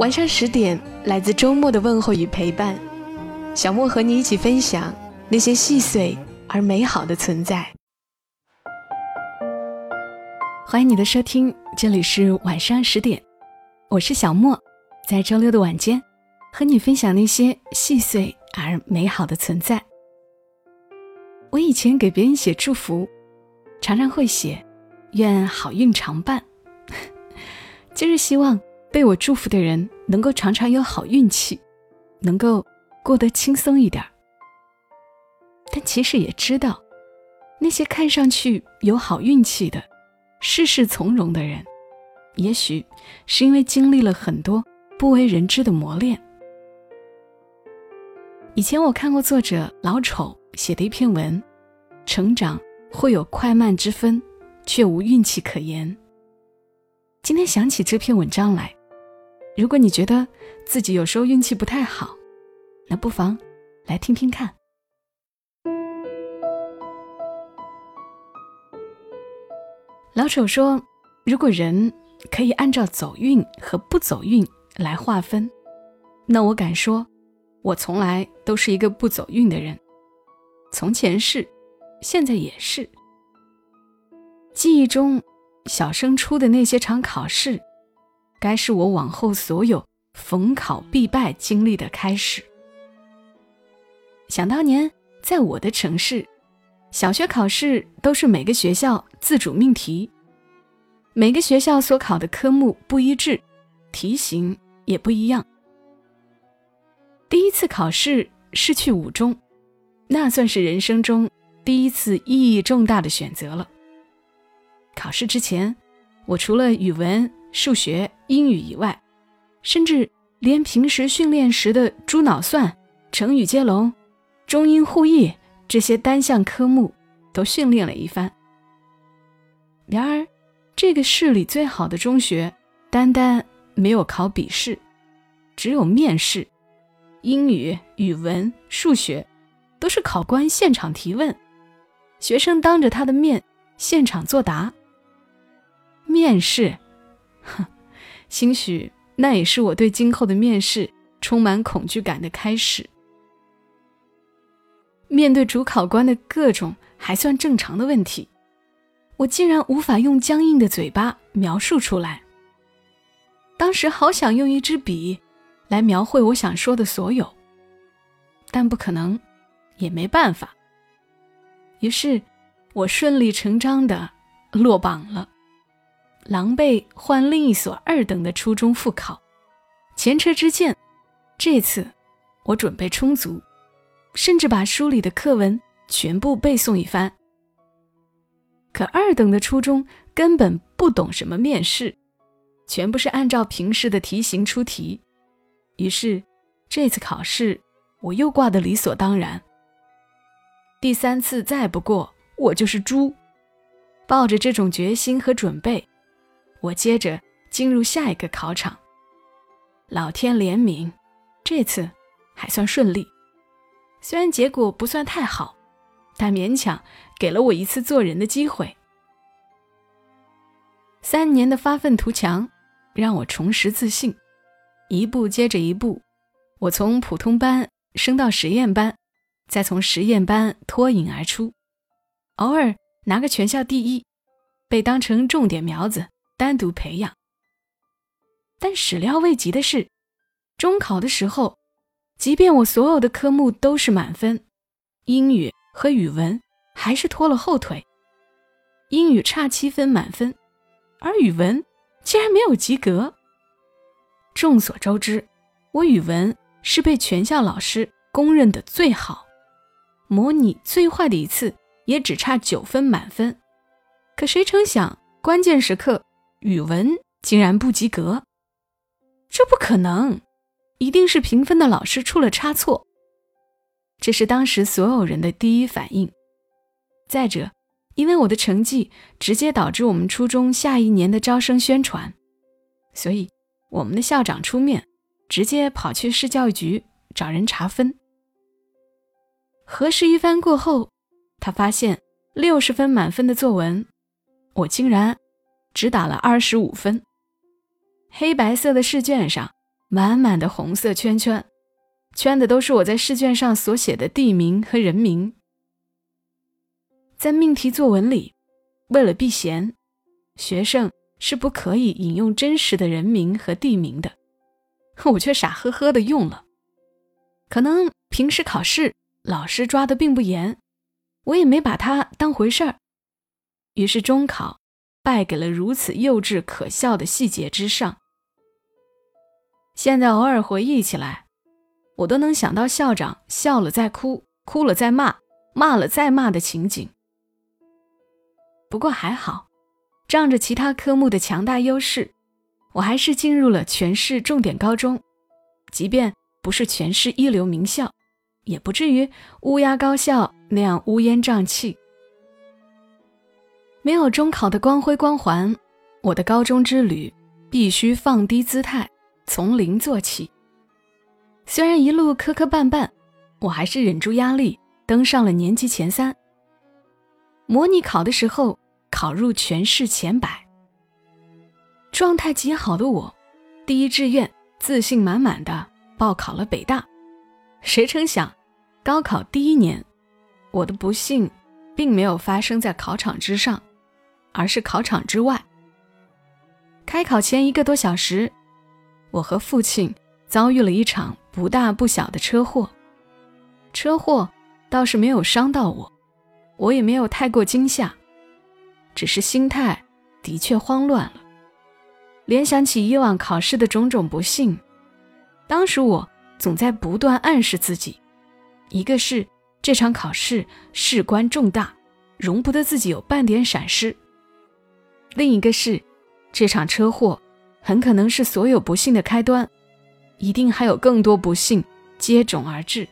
晚上十点，来自周末的问候与陪伴，小莫和你一起分享那些细碎而美好的存在。欢迎你的收听，这里是晚上十点，我是小莫，在周六的晚间和你分享那些细碎而美好的存在。我以前给别人写祝福，常常会写“愿好运常伴”，就是希望。被我祝福的人能够常常有好运气，能够过得轻松一点但其实也知道，那些看上去有好运气的、事事从容的人，也许是因为经历了很多不为人知的磨练。以前我看过作者老丑写的一篇文，成长会有快慢之分，却无运气可言。今天想起这篇文章来。如果你觉得自己有时候运气不太好，那不妨来听听看。老手说：“如果人可以按照走运和不走运来划分，那我敢说，我从来都是一个不走运的人。从前是，现在也是。记忆中，小升初的那些场考试。”该是我往后所有逢考必败经历的开始。想当年，在我的城市，小学考试都是每个学校自主命题，每个学校所考的科目不一致，题型也不一样。第一次考试是去五中，那算是人生中第一次意义重大的选择了。考试之前，我除了语文。数学、英语以外，甚至连平时训练时的猪脑算、成语接龙、中英互译这些单项科目都训练了一番。然而，这个市里最好的中学，单单没有考笔试，只有面试。英语、语文、数学都是考官现场提问，学生当着他的面现场作答。面试。哼，兴许那也是我对今后的面试充满恐惧感的开始。面对主考官的各种还算正常的问题，我竟然无法用僵硬的嘴巴描述出来。当时好想用一支笔来描绘我想说的所有，但不可能，也没办法。于是，我顺理成章的落榜了。狼狈换另一所二等的初中复考，前车之鉴，这次我准备充足，甚至把书里的课文全部背诵一番。可二等的初中根本不懂什么面试，全部是按照平时的题型出题，于是这次考试我又挂得理所当然。第三次再不过，我就是猪。抱着这种决心和准备。我接着进入下一个考场，老天怜悯，这次还算顺利。虽然结果不算太好，但勉强给了我一次做人的机会。三年的发愤图强，让我重拾自信，一步接着一步，我从普通班升到实验班，再从实验班脱颖而出，偶尔拿个全校第一，被当成重点苗子。单独培养，但始料未及的是，中考的时候，即便我所有的科目都是满分，英语和语文还是拖了后腿。英语差七分满分，而语文竟然没有及格。众所周知，我语文是被全校老师公认的最好，模拟最坏的一次也只差九分满分。可谁成想，关键时刻。语文竟然不及格，这不可能，一定是评分的老师出了差错。这是当时所有人的第一反应。再者，因为我的成绩直接导致我们初中下一年的招生宣传，所以我们的校长出面，直接跑去市教育局找人查分。核实一番过后，他发现六十分满分的作文，我竟然只打了二十五分。黑白色的试卷上，满满的红色圈圈。圈的都是我在试卷上所写的地名和人名。在命题作文里，为了避嫌，学生是不可以引用真实的人名和地名的，我却傻呵呵的用了。可能平时考试老师抓的并不严，我也没把它当回事儿，于是中考败给了如此幼稚可笑的细节之上。现在偶尔回忆起来。我都能想到校长笑了再哭，哭了再骂，骂了再骂的情景。不过还好，仗着其他科目的强大优势，我还是进入了全市重点高中。即便不是全市一流名校，也不至于乌鸦高校那样乌烟瘴气。没有中考的光辉光环，我的高中之旅必须放低姿态，从零做起。虽然一路磕磕绊绊，我还是忍住压力登上了年级前三。模拟考的时候，考入全市前百。状态极好的我，第一志愿自信满满的报考了北大。谁成想，高考第一年，我的不幸并没有发生在考场之上，而是考场之外。开考前一个多小时，我和父亲遭遇了一场。不大不小的车祸，车祸倒是没有伤到我，我也没有太过惊吓，只是心态的确慌乱了。联想起以往考试的种种不幸，当时我总在不断暗示自己：一个是这场考试事关重大，容不得自己有半点闪失；另一个是这场车祸很可能是所有不幸的开端。一定还有更多不幸接踵而至。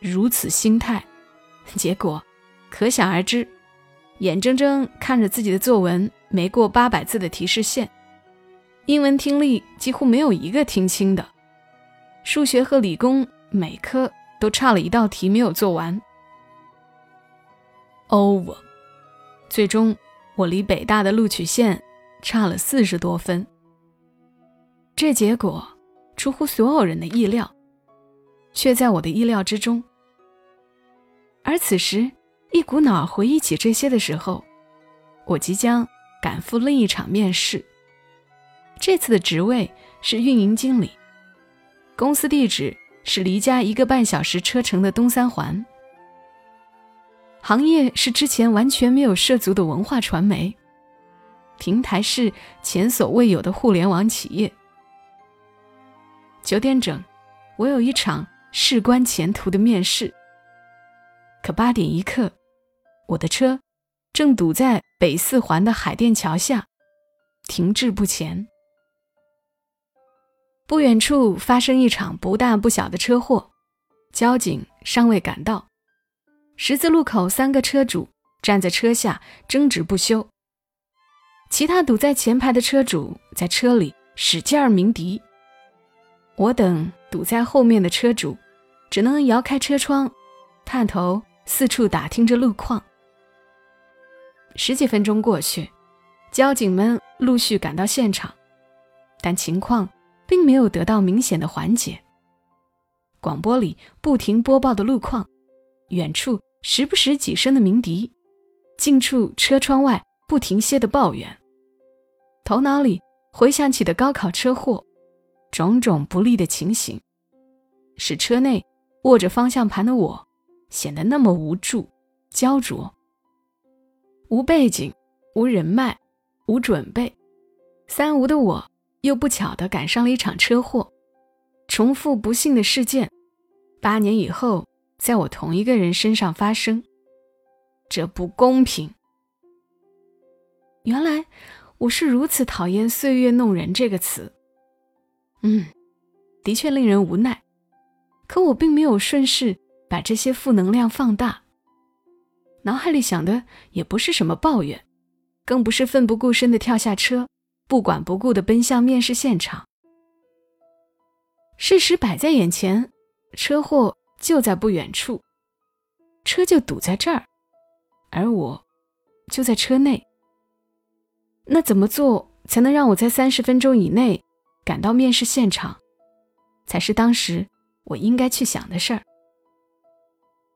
如此心态，结果可想而知。眼睁睁看着自己的作文没过八百字的提示线，英文听力几乎没有一个听清的，数学和理工每科都差了一道题没有做完。Over，最终我离北大的录取线差了四十多分。这结果。出乎所有人的意料，却在我的意料之中。而此时，一股脑回忆起这些的时候，我即将赶赴另一场面试。这次的职位是运营经理，公司地址是离家一个半小时车程的东三环，行业是之前完全没有涉足的文化传媒，平台是前所未有的互联网企业。九点整，我有一场事关前途的面试。可八点一刻，我的车正堵在北四环的海淀桥下，停滞不前。不远处发生一场不大不小的车祸，交警尚未赶到。十字路口，三个车主站在车下争执不休，其他堵在前排的车主在车里使劲儿鸣笛。我等堵在后面的车主，只能摇开车窗，探头四处打听着路况。十几分钟过去，交警们陆续赶到现场，但情况并没有得到明显的缓解。广播里不停播报的路况，远处时不时几声的鸣笛，近处车窗外不停歇的抱怨，头脑里回想起的高考车祸。种种不利的情形，使车内握着方向盘的我显得那么无助、焦灼。无背景、无人脉、无准备，三无的我又不巧地赶上了一场车祸，重复不幸的事件，八年以后在我同一个人身上发生，这不公平。原来我是如此讨厌“岁月弄人”这个词。嗯，的确令人无奈。可我并没有顺势把这些负能量放大，脑海里想的也不是什么抱怨，更不是奋不顾身的跳下车，不管不顾的奔向面试现场。事实摆在眼前，车祸就在不远处，车就堵在这儿，而我就在车内。那怎么做才能让我在三十分钟以内赶到面试现场，才是当时我应该去想的事儿。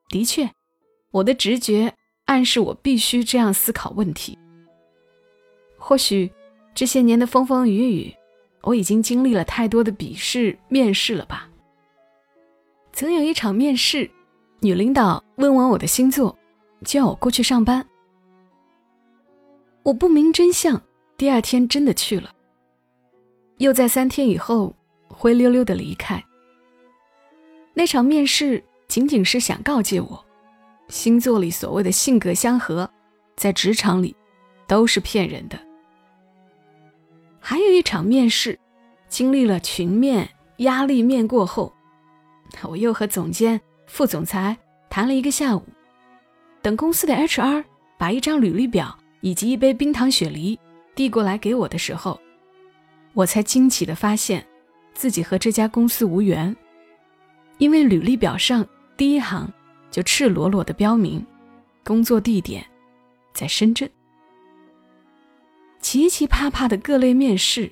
的确，我的直觉暗示我必须这样思考问题。或许这些年的风风雨雨，我已经经历了太多的笔试、面试了吧？曾有一场面试，女领导问完我的星座，叫我过去上班。我不明真相，第二天真的去了，又在三天以后灰溜溜的离开。那场面试仅仅是想告诫我，星座里所谓的性格相合，在职场里都是骗人的。还有一场面试，经历了群面、压力面过后，我又和总监、副总裁谈了一个下午，等公司的 HR 把一张履历表。以及一杯冰糖雪梨递过来给我的时候，我才惊奇地发现，自己和这家公司无缘，因为履历表上第一行就赤裸裸地标明，工作地点在深圳。奇奇葩葩的各类面试，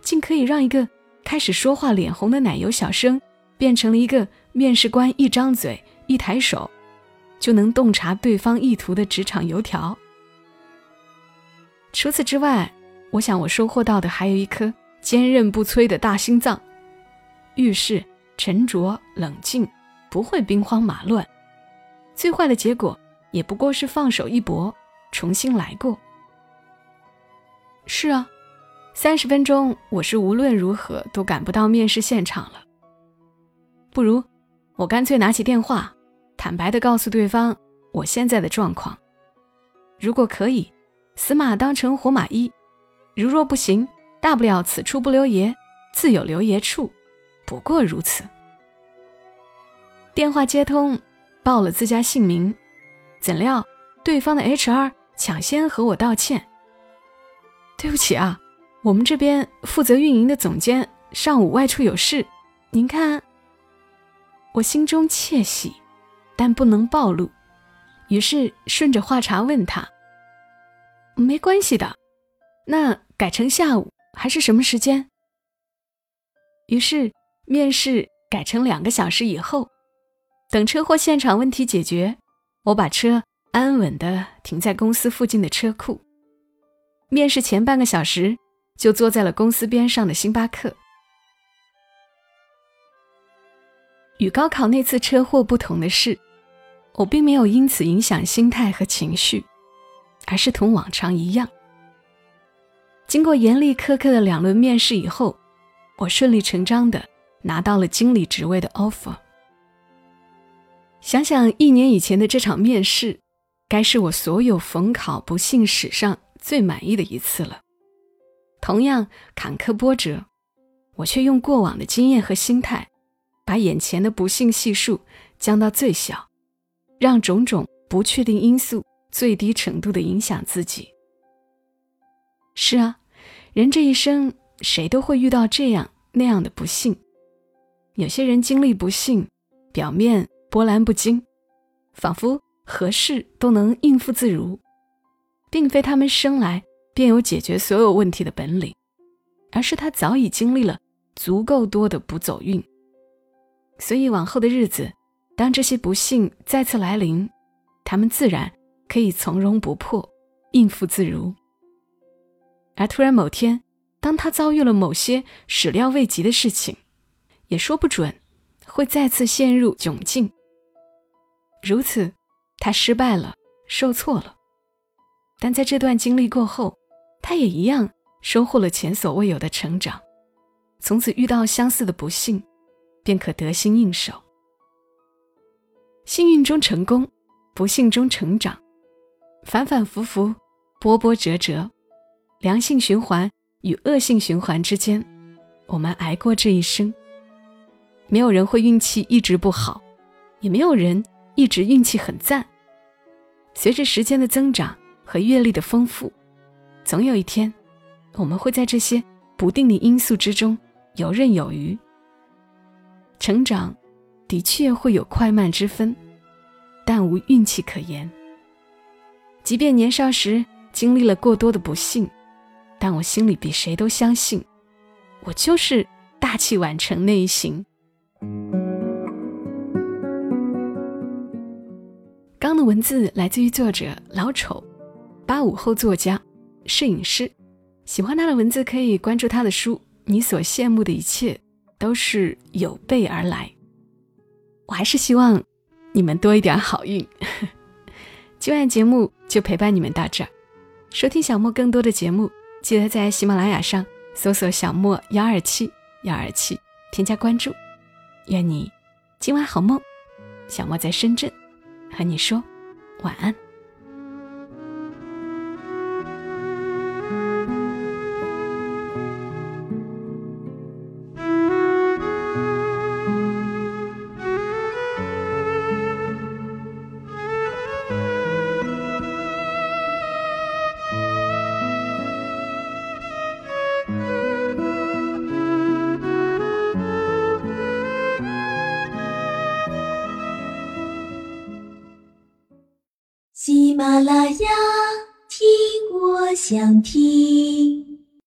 竟可以让一个开始说话脸红的奶油小生，变成了一个面试官一张嘴一抬手，就能洞察对方意图的职场油条。除此之外，我想我收获到的还有一颗坚韧不摧的大心脏。遇事沉着冷静，不会兵荒马乱。最坏的结果也不过是放手一搏，重新来过。是啊，三十分钟我是无论如何都赶不到面试现场了。不如我干脆拿起电话，坦白的告诉对方我现在的状况。如果可以。死马当成活马医，如若不行，大不了此处不留爷，自有留爷处，不过如此。电话接通，报了自家姓名，怎料对方的 HR 抢先和我道歉：“对不起啊，我们这边负责运营的总监上午外出有事，您看。”我心中窃喜，但不能暴露，于是顺着话茬问他。没关系的，那改成下午还是什么时间？于是面试改成两个小时以后。等车祸现场问题解决，我把车安稳的停在公司附近的车库。面试前半个小时就坐在了公司边上的星巴克。与高考那次车祸不同的是，我并没有因此影响心态和情绪。而是同往常一样。经过严厉苛刻的两轮面试以后，我顺理成章的拿到了经理职位的 offer。想想一年以前的这场面试，该是我所有逢考不幸史上最满意的一次了。同样坎坷波折，我却用过往的经验和心态，把眼前的不幸系数降到最小，让种种不确定因素。最低程度的影响自己。是啊，人这一生，谁都会遇到这样那样的不幸。有些人经历不幸，表面波澜不惊，仿佛何事都能应付自如，并非他们生来便有解决所有问题的本领，而是他早已经历了足够多的不走运。所以往后的日子，当这些不幸再次来临，他们自然。可以从容不迫，应付自如。而突然某天，当他遭遇了某些始料未及的事情，也说不准会再次陷入窘境。如此，他失败了，受挫了。但在这段经历过后，他也一样收获了前所未有的成长。从此遇到相似的不幸，便可得心应手。幸运中成功，不幸中成长。反反复复，波波折折，良性循环与恶性循环之间，我们挨过这一生。没有人会运气一直不好，也没有人一直运气很赞。随着时间的增长和阅历的丰富，总有一天，我们会在这些不定的因素之中游刃有余。成长的确会有快慢之分，但无运气可言。即便年少时经历了过多的不幸，但我心里比谁都相信，我就是大器晚成那一型。刚的文字来自于作者老丑，八五后作家、摄影师。喜欢他的文字，可以关注他的书。你所羡慕的一切，都是有备而来。我还是希望你们多一点好运。今晚节目就陪伴你们到这儿。收听小莫更多的节目，记得在喜马拉雅上搜索“小莫幺二七幺二七”，添加关注。愿你今晚好梦，小莫在深圳和你说晚安。马拉雅，听我想听。